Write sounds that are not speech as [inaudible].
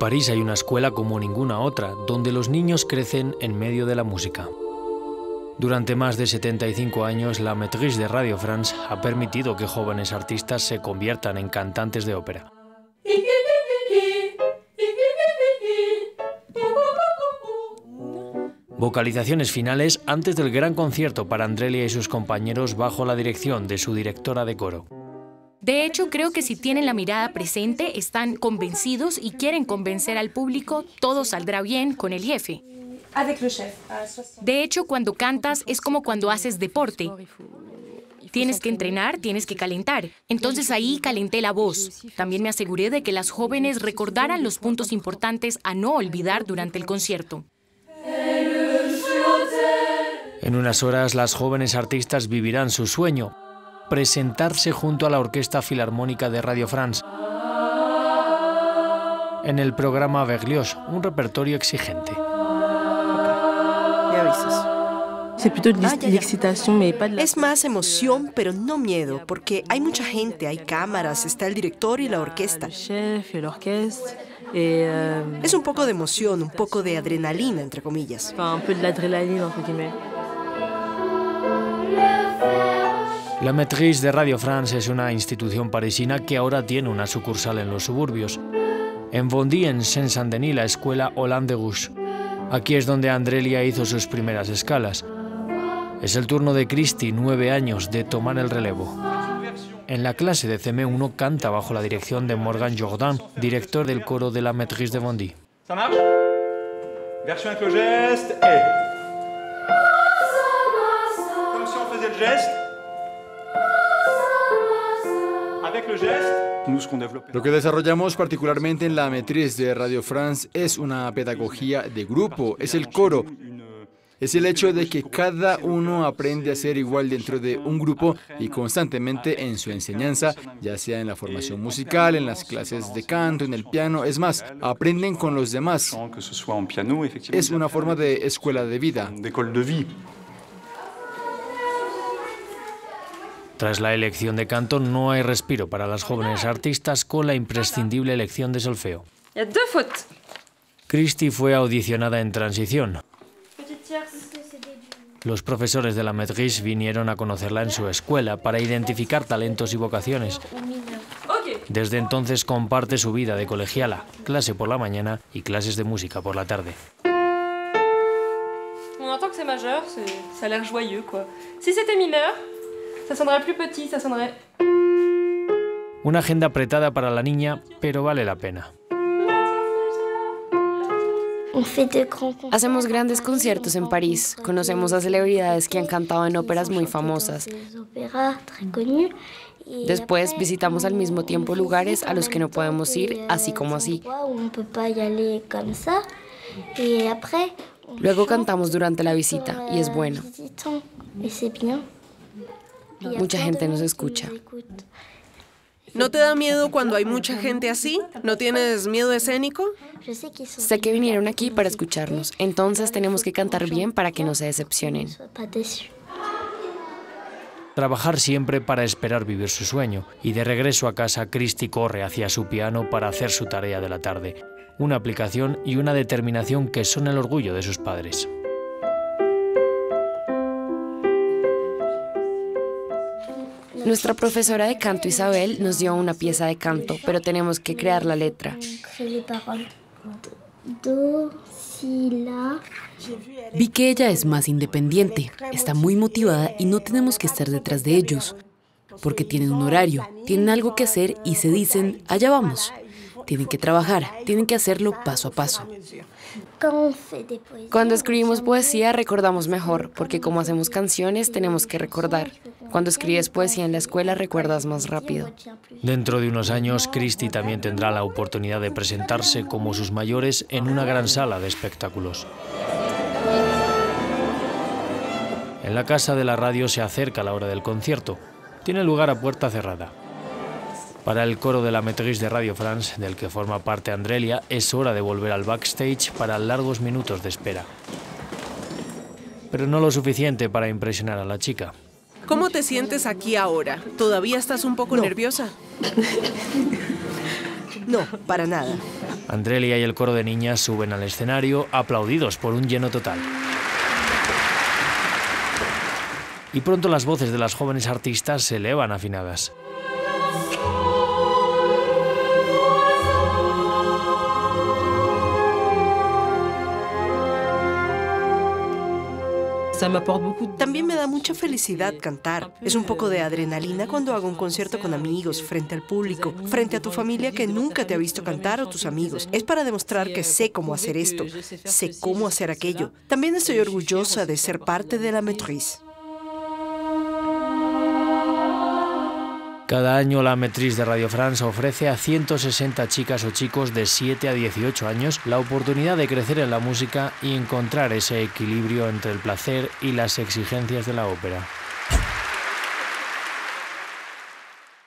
París hay una escuela como ninguna otra, donde los niños crecen en medio de la música. Durante más de 75 años, la Maîtrise de Radio France ha permitido que jóvenes artistas se conviertan en cantantes de ópera. Vocalizaciones finales antes del gran concierto para Andrelia y sus compañeros bajo la dirección de su directora de coro. De hecho, creo que si tienen la mirada presente, están convencidos y quieren convencer al público, todo saldrá bien con el jefe. De hecho, cuando cantas es como cuando haces deporte. Tienes que entrenar, tienes que calentar. Entonces ahí calenté la voz. También me aseguré de que las jóvenes recordaran los puntos importantes a no olvidar durante el concierto. En unas horas las jóvenes artistas vivirán su sueño, presentarse junto a la Orquesta Filarmónica de Radio France en el programa Berlioz, un repertorio exigente. Es más emoción, pero no miedo, porque hay mucha gente, hay cámaras, está el director y la orquesta. Es un poco de emoción, un poco de adrenalina, entre comillas. La Maîtrise de Radio France es una institución parisina que ahora tiene una sucursal en los suburbios. En Bondy, en Saint-Saint-Denis, la escuela Hollande Rouge. Aquí es donde Andrelia hizo sus primeras escalas. Es el turno de Christy, nueve años, de tomar el relevo. En la clase de CM1 canta bajo la dirección de Morgan Jordan, director del coro de la Maîtrise de Bondy. Lo que desarrollamos particularmente en la Maîtrise de Radio France es una pedagogía de grupo, es el coro. Es el hecho de que cada uno aprende a ser igual dentro de un grupo y constantemente en su enseñanza, ya sea en la formación musical, en las clases de canto, en el piano. Es más, aprenden con los demás. Es una forma de escuela de vida. Tras la elección de canto no hay respiro para las jóvenes artistas con la imprescindible elección de solfeo. Christy fue audicionada en transición. Los profesores de la Maîtrise vinieron a conocerla en su escuela para identificar talentos y vocaciones. Desde entonces comparte su vida de colegiala, clase por la mañana y clases de música por la tarde. On entend que c'est majeur, ça a l'air joyeux quoi. Si c'était mineur, ça sonnerait plus petit, ça sonnerait. Una agenda apretada para la niña, pero vale la pena. Hacemos grandes conciertos en París. Conocemos a celebridades que han cantado en óperas muy famosas. Después visitamos al mismo tiempo lugares a los que no podemos ir así como así. Luego cantamos durante la visita y es bueno. Mucha gente nos escucha. ¿No te da miedo cuando hay mucha gente así? ¿No tienes miedo escénico? Sé que vinieron aquí para escucharnos, entonces tenemos que cantar bien para que no se decepcionen. Trabajar siempre para esperar vivir su sueño. Y de regreso a casa, Christy corre hacia su piano para hacer su tarea de la tarde. Una aplicación y una determinación que son el orgullo de sus padres. Nuestra profesora de canto Isabel nos dio una pieza de canto, pero tenemos que crear la letra. Vi que ella es más independiente, está muy motivada y no tenemos que estar detrás de ellos, porque tienen un horario, tienen algo que hacer y se dicen, allá vamos. Tienen que trabajar, tienen que hacerlo paso a paso. Cuando escribimos poesía recordamos mejor, porque como hacemos canciones tenemos que recordar. Cuando escribes poesía en la escuela recuerdas más rápido. Dentro de unos años, Christy también tendrá la oportunidad de presentarse como sus mayores en una gran sala de espectáculos. En la casa de la radio se acerca la hora del concierto. Tiene lugar a puerta cerrada. Para el coro de la Maîtrise de Radio France, del que forma parte Andrelia, es hora de volver al backstage para largos minutos de espera. Pero no lo suficiente para impresionar a la chica. ¿Cómo te sientes aquí ahora? ¿Todavía estás un poco nerviosa? [laughs] No, para nada. Andrelia y el coro de niñas suben al escenario aplaudidos por un lleno total. Y pronto las voces de las jóvenes artistas se elevan afinadas. También me da mucha felicidad cantar. Es un poco de adrenalina cuando hago un concierto con amigos, frente al público, frente a tu familia que nunca te ha visto cantar o tus amigos. Es para demostrar que sé cómo hacer esto, sé cómo hacer aquello. También estoy orgullosa de ser parte de la Matrice. Cada año la Matriz de Radio France ofrece a 160 chicas o chicos de 7 a 18 años la oportunidad de crecer en la música y encontrar ese equilibrio entre el placer y las exigencias de la ópera.